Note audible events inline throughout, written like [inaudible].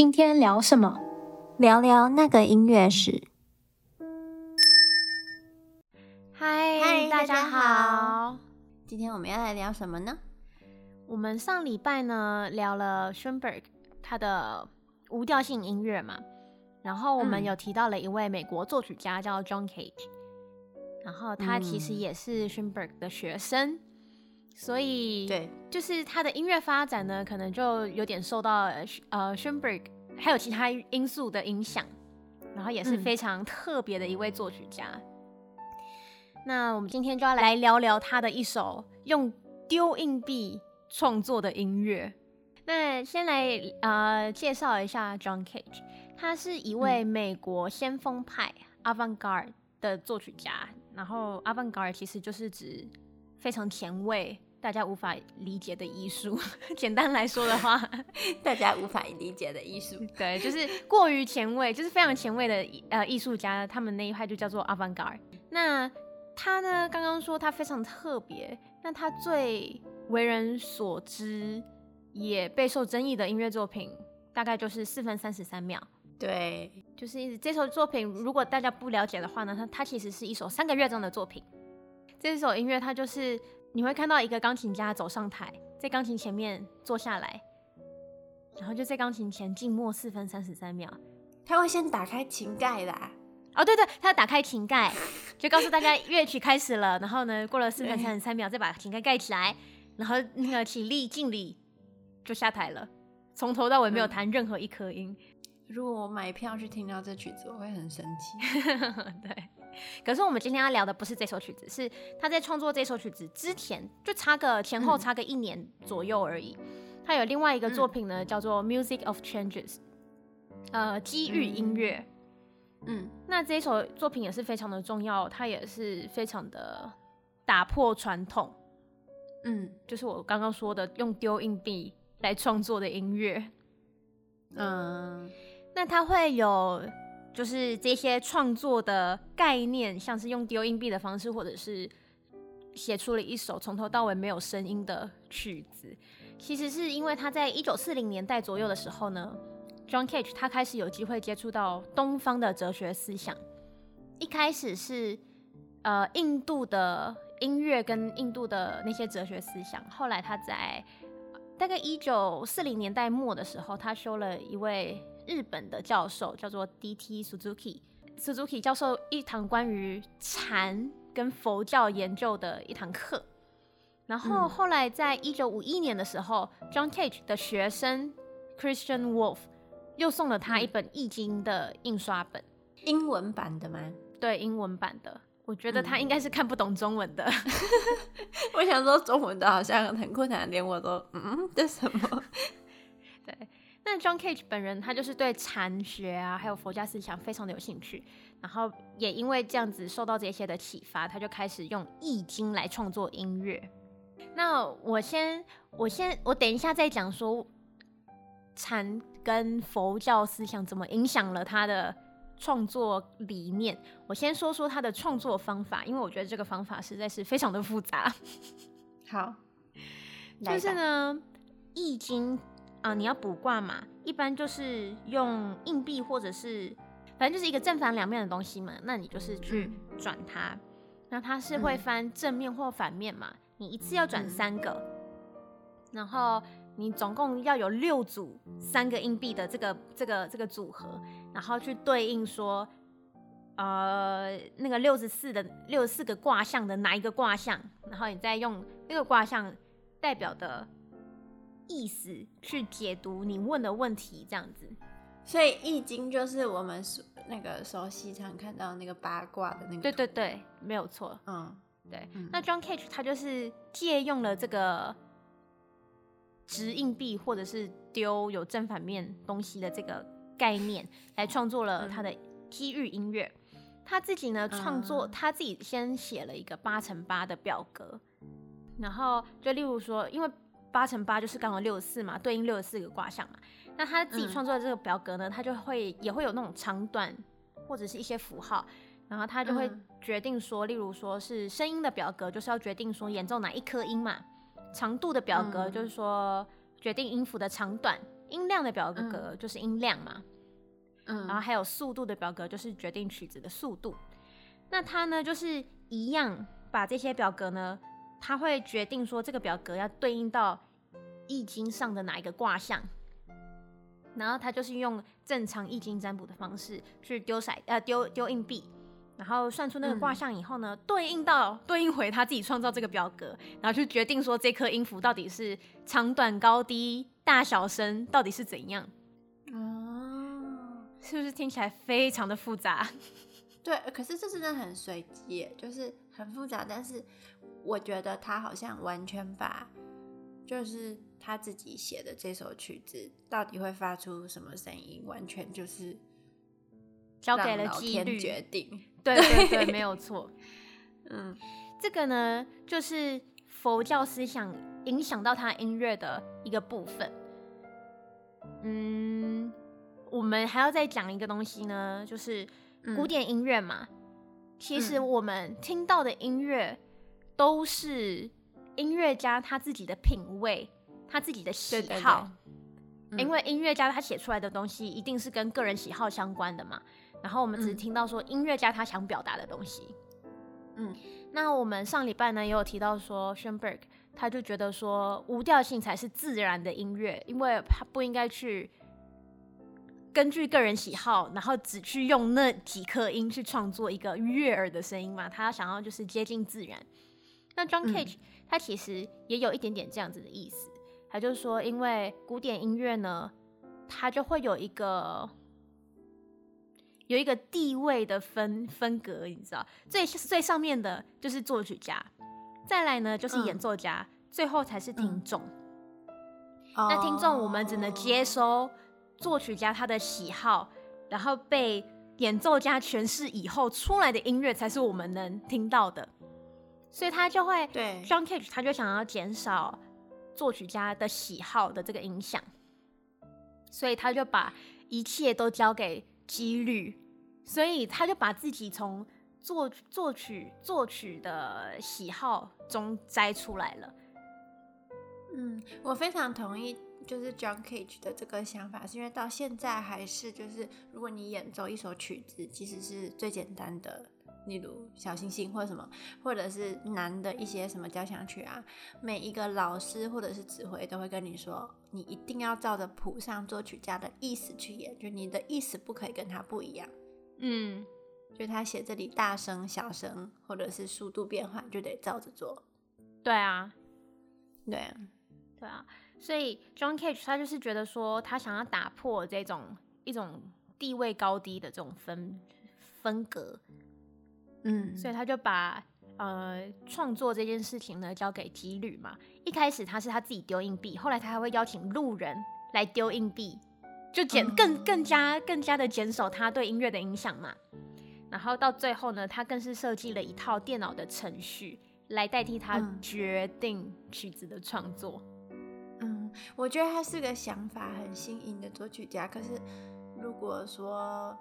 今天聊什么？聊聊那个音乐史。嗨，嗨，大家好。今天我们要来聊什么呢？我们上礼拜呢聊了 Schoenberg 他的无调性音乐嘛，然后我们有提到了一位美国作曲家叫 John Cage，然后他其实也是 Schoenberg 的学生。嗯所以，对，就是他的音乐发展呢，可能就有点受到呃 Schoenberg 还有其他因素的影响，然后也是非常特别的一位作曲家。嗯。那我们今天就要来聊聊他的一首用丢硬币创作的音乐。那先来呃介绍一下 John Cage，他是一位美国先锋派 Avant-garde 的作曲家。然后 Avant-garde 其实就是指非常前卫。大家无法理解的艺术，[laughs] 简单来说的话，[laughs] 大家无法理解的艺术，[laughs] 对，就是过于前卫，就是非常前卫的呃艺术家，他们那一派就叫做 avant-garde。那他呢，刚刚说他非常特别，那他最为人所知也备受争议的音乐作品，大概就是四分三十三秒。对，就是这首作品，如果大家不了解的话呢，它它其实是一首三个乐章的作品。这首音乐它就是。你会看到一个钢琴家走上台，在钢琴前面坐下来，然后就在钢琴前静默四分三十三秒。他会先打开琴盖啦。哦，对对，他要打开琴盖，就告诉大家乐曲开始了。然后呢，过了四分三十三秒，再把琴盖盖起来，然后那个起立敬礼，就下台了。从头到尾没有弹任何一颗音。嗯。如果我买票去听到这曲子，我会很生气。[laughs] 对。可是我们今天要聊的不是这首曲子，是他在创作这首曲子之前，就差个前后差个一年左右而已。他有另外一个作品呢，叫做《Music of Changes》，呃，机遇音乐。嗯，那这一首作品也是非常的重要，它也是非常的打破传统。嗯，就是我刚刚说的用丢硬币来创作的音乐。嗯，那它会有。就是这些创作的概念，像是用丢硬币的方式，或者是写出了一首从头到尾没有声音的曲子。其实是因为他在一九四零年代左右的时候呢，John Cage 他开始有机会接触到东方的哲学思想。一开始是呃印度的音乐跟印度的那些哲学思想，后来他在大概一九四零年代末的时候，他修了一位。日本的教授叫做 D.T. Suzuki，Suzuki 教授一堂关于禅跟佛教研究的一堂课。然后后来在一九五一年的时候，嗯，John Cage 的学生 Christian Wolff 又送了他一本《易经》的印刷本，英文版的吗？对，英文版的。我觉得他应该是看不懂中文的。嗯、[laughs] 我想说中文的好像很困难，连我都嗯，这什么？对。那 John Cage 本人，他就是对禅学啊，还有佛家思想非常的有兴趣，然后也因为这样子受到这些的启发，他就开始用易经来创作音乐。那我先，我先，我等一下再讲说禅跟佛教思想怎么影响了他的创作理念。我先说说他的创作方法，因为我觉得这个方法实在是非常的复杂。好，就是呢，易经。啊，你要卜卦嘛，一般就是用硬币或者是，反正就是一个正反两面的东西嘛。那你就是去转它，嗯，那它是会翻正面或反面嘛。你一次要转三个，嗯，然后你总共要有六组三个硬币的这个这个这个组合，然后去对应说，呃，那个六十四的六十四个卦象的哪一个卦象，然后你再用那个卦象代表的。意思去解读你问的问题，这样子。所以《易经》就是我们熟那个熟悉常看到那个八卦的那个。对对对，没有错。嗯，对。嗯、那 John Cage 他就是借用了这个掷硬币或者是丢有正反面东西的这个概念，来创作了他的机遇音乐。他自己呢创作，他自己先写了一个八乘八的表格，然后就例如说，因为。八乘八就是刚好六十四嘛，对应六十四个卦象嘛。那他自己创作的这个表格呢，他就会也会有那种长短或者是一些符号，然后他就会决定说，例如说是声音的表格，就是要决定说演奏哪一颗音嘛。长度的表格就是说决定音符的长短，音量的表格就是音量嘛，嗯，然后还有速度的表格就是决定曲子的速度。那他呢，就是一样把这些表格呢，它会决定说这个表格要对应到易经上的哪一个卦象，然后他就是用正常易经占卜的方式去丢骰呃丢丢硬币。然后算出那个卦象以后呢，嗯、对应到对应回他自己创造这个表格，然后去决定说这颗音符到底是长短高低大小声到底是怎样。哦，是不是听起来非常的复杂？[laughs] 对，可是这真的很随机，就是很复杂。但是我觉得他好像完全把，就是他自己写的这首曲子到底会发出什么声音，完全就是交给了几率决定。对对对，没有错。[laughs] 嗯，这个呢，就是佛教思想影响到他音乐的一个部分。嗯，我们还要再讲一个东西呢，就是古典音乐嘛。嗯、其实我们听到的音乐都是音乐家他自己的品味，他自己的喜好。对对对嗯、因为音乐家他写出来的东西一定是跟个人喜好相关的嘛。然后我们只听到说音乐家他想表达的东西，嗯，那我们上礼拜呢也有提到说，Schoenberg 他就觉得说无调性才是自然的音乐，因为他不应该去根据个人喜好，然后只去用那几颗音去创作一个悦耳的声音嘛，他想要就是接近自然。那 John Cage、嗯、他其实也有一点点这样子的意思，他就说因为古典音乐呢，它就会有一个。有一个地位的分分隔，你知道，最最上面的就是作曲家，再来呢就是演奏家，嗯、最后才是听众。嗯、那听众我们只能接收作曲家他的喜好，然后被演奏家诠释以后出来的音乐才是我们能听到的。所以他就会对 John Cage 他就想要减少作曲家的喜好的这个影响，所以他就把一切都交给几率。所以他就把自己从作作曲作曲的喜好中摘出来了。嗯，我非常同意，就是 John Cage 的这个想法，是因为到现在还是就是，如果你演奏一首曲子，其实是最简单的，例如小星星或者什么，或者是难的一些什么交响曲啊，每一个老师或者是指挥都会跟你说，你一定要照着谱上作曲家的意思去演，就你的意思不可以跟他不一样。嗯，就他写这里大声、小声，或者是速度变换，就得照着做。对啊，对啊，对啊。所以 John Cage 他就是觉得说，他想要打破这种一种地位高低的这种分分隔。嗯，所以他就把呃创作这件事情呢交给几率嘛。一开始他是他自己丢硬币，后来他还会邀请路人来丢硬币。就减更更加更加的减少他对音乐的影响嘛，然后到最后呢，他更是设计了一套电脑的程序来代替他决定曲子的创作。嗯，我觉得他是个想法很新颖的作曲家。可是如果说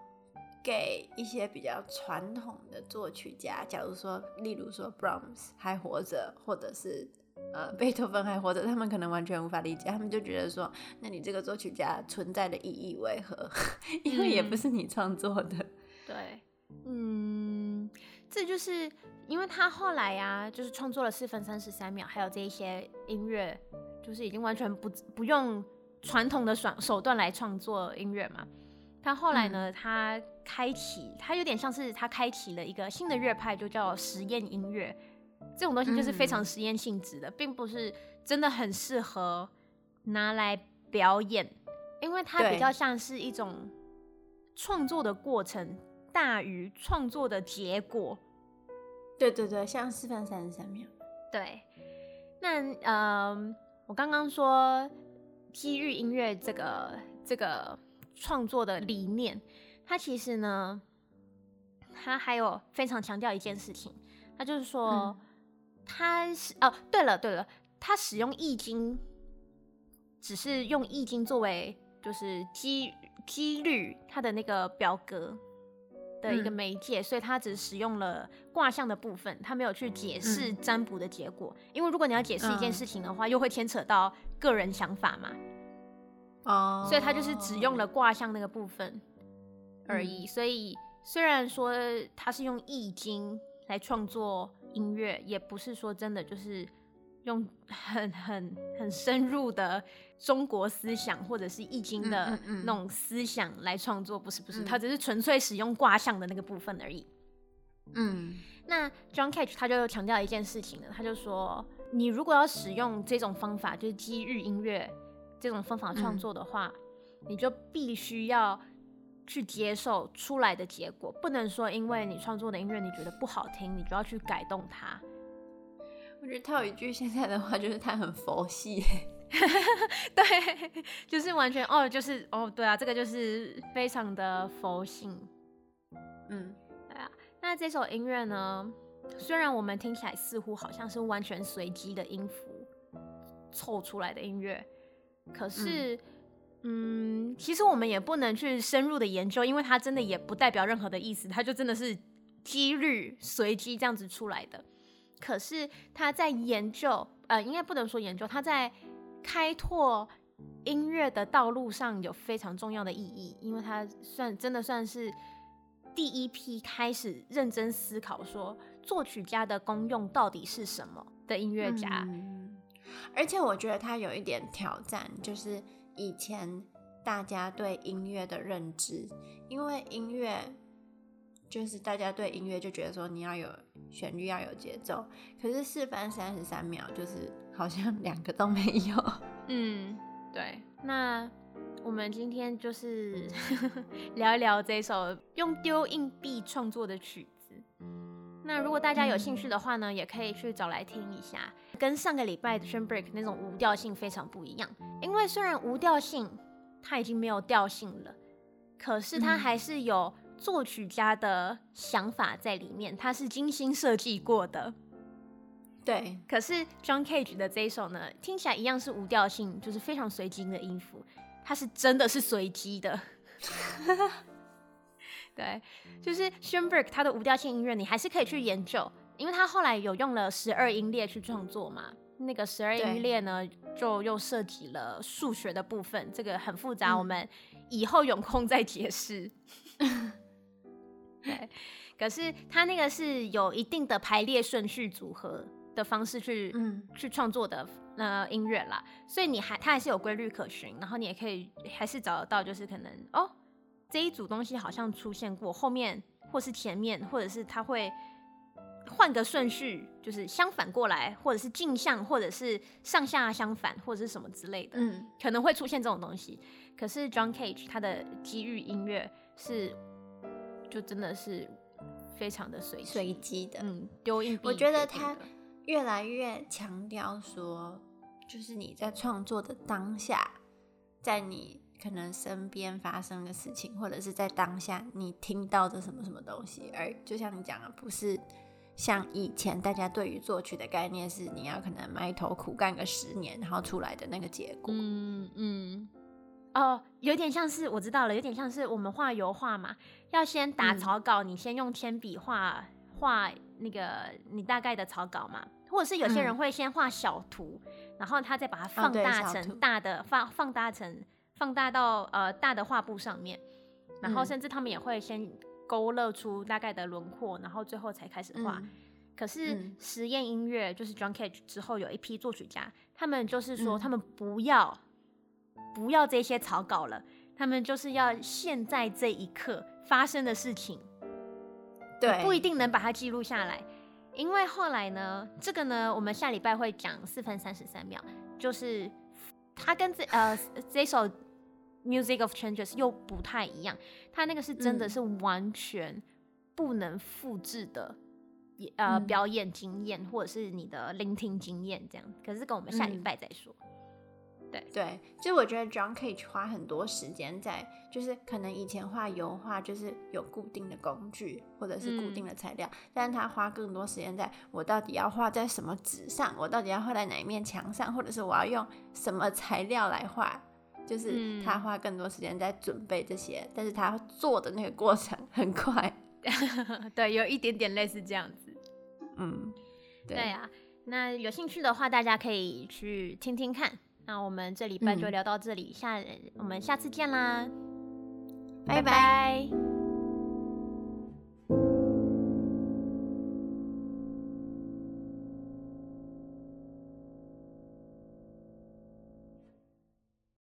给一些比较传统的作曲家，假如说，例如说 Brahms 还活着，或者是。呃，贝多芬还活着，他们可能完全无法理解，他们就觉得说，那你这个作曲家存在的意义为何？[laughs] 因为也不是你创作的。嗯。对，嗯，这就是因为他后来呀、啊，就是创作了四分三十三秒，还有这一些音乐，就是已经完全不不用传统的手手段来创作音乐嘛。他后来呢，嗯、他开启，他有点像是他开启了一个新的乐派，就叫实验音乐。这种东西就是非常实验性质的，嗯、并不是真的很适合拿来表演，因为它比较像是一种创作的过程大于创作的结果。对对对，像四分三十三秒。对，那嗯、呃，我刚刚说机遇音乐这个这个创作的理念，它其实呢，它还有非常强调一件事情，它就是说。嗯他是哦，对了对了，它使用易经，只是用易经作为就是机几率它的那个表格的一个媒介，嗯、所以他只使用了卦象的部分，他没有去解释占卜的结果。嗯、因为如果你要解释一件事情的话，嗯、又会牵扯到个人想法嘛。哦，所以他就是只用了卦象那个部分而已。嗯、所以虽然说他是用易经来创作音乐，也不是说真的就是用很很很深入的中国思想或者是易经的那种思想来创作，不是不是，他只是纯粹使用卦象的那个部分而已。嗯，那 John Cage 他就强调一件事情呢，他就说，你如果要使用这种方法，就是机遇音乐这种方法创作的话，嗯、你就必须要去接受出来的结果，不能说因为你创作的音乐你觉得不好听，你就要去改动它。我觉得他有一句现在的话，就是他很佛系，[laughs] 对，[laughs] 就是完全哦，就是哦，对啊，这个就是非常的佛性，嗯。对啊那这首音乐呢？虽然我们听起来似乎好像是完全随机的音符凑出来的音乐，可是，嗯，嗯，其实我们也不能去深入的研究，因为它真的也不代表任何的意思，它就真的是几率随机这样子出来的。可是他在研究，呃，应该不能说研究，他在开拓音乐的道路上有非常重要的意义，因为他算真的算是。第一批开始认真思考说作曲家的功用到底是什么的音乐家，嗯，而且我觉得他有一点挑战，就是以前大家对音乐的认知，因为音乐就是大家对音乐就觉得说你要有旋律，要有节奏，可是四分三十三秒就是 [laughs] 好像两个都没有。嗯，对，那。我们今天就是 [laughs] 聊一聊这首用丢硬币创作的曲子。那如果大家有兴趣的话呢，也可以去找来听一下。跟上个礼拜的 Schoenberg 那种无调性非常不一样，因为虽然无调性，它已经没有调性了，可是它还是有作曲家的想法在里面，它是精心设计过的。对，可是 John Cage 的这一首呢，听起来一样是无调性，就是非常随机的音符。它是真的是随机的，[laughs] 对，就是 Schoenberg 他的无调性音乐，你还是可以去研究，因为他后来有用了十二音列去创作嘛。那个十二音列呢，就又涉及了数学的部分，这个很复杂，我们以后有空再解释。[laughs] 对，可是他那个是有一定的排列顺序组合的方式去，嗯，去创作的。呃，音乐啦，所以你还它还是有规律可循，然后你也可以还是找得到，就是可能哦，这一组东西好像出现过，后面或是前面，或者是它会换个顺序，就是相反过来，或者是镜像，或者是上下相反，或者是什么之类的，嗯，可能会出现这种东西。可是 John Cage 他的机遇音乐是，就真的是非常的随随机的，嗯，丢硬币。我觉得他越来越强调说。就是你在创作的当下，在你可能身边发生的事情，或者是在当下你听到的什么什么东西，而就像你讲的，不是像以前大家对于作曲的概念是你要可能埋头苦干个十年，然后出来的那个结果。嗯嗯。哦，有点像是我知道了，有点像是我们画油画嘛，要先打草稿，嗯、你先用铅笔画画那个你大概的草稿嘛。或者是有些人会先画小图，嗯，然后他再把它放大成大的，放放大成放大到呃大的画布上面，然后甚至他们也会先勾勒出大概的轮廓，然后最后才开始画，嗯。可是实验音乐就是 John Cage 之后有一批作曲家，他们就是说他们不要，嗯，不要这些草稿了，他们就是要现在这一刻发生的事情，对，不一定能把它记录下来。因为后来呢，这个呢，我们下礼拜会讲四分三十三秒，就是他跟这呃这首 Music of Changes 又不太一样，他那个是真的是完全不能复制的，嗯、呃表演经验或者是你的聆听经验这样，可是跟我们下礼拜再说。嗯对。对，就我觉得 John Cage 花很多时间在，就是可能以前画油画就是有固定的工具或者是固定的材料，嗯、但是他花更多时间在我到底要画在什么纸上，我到底要画在哪一面墙上，或者是我要用什么材料来画，就是他花更多时间在准备这些，但是他做的那个过程很快，[laughs] 对，有一点点类似这样子，嗯，对，对啊，那有兴趣的话，大家可以去听听看。那我们这礼拜就聊到这里，嗯、下我们下次见啦，拜拜。拜拜。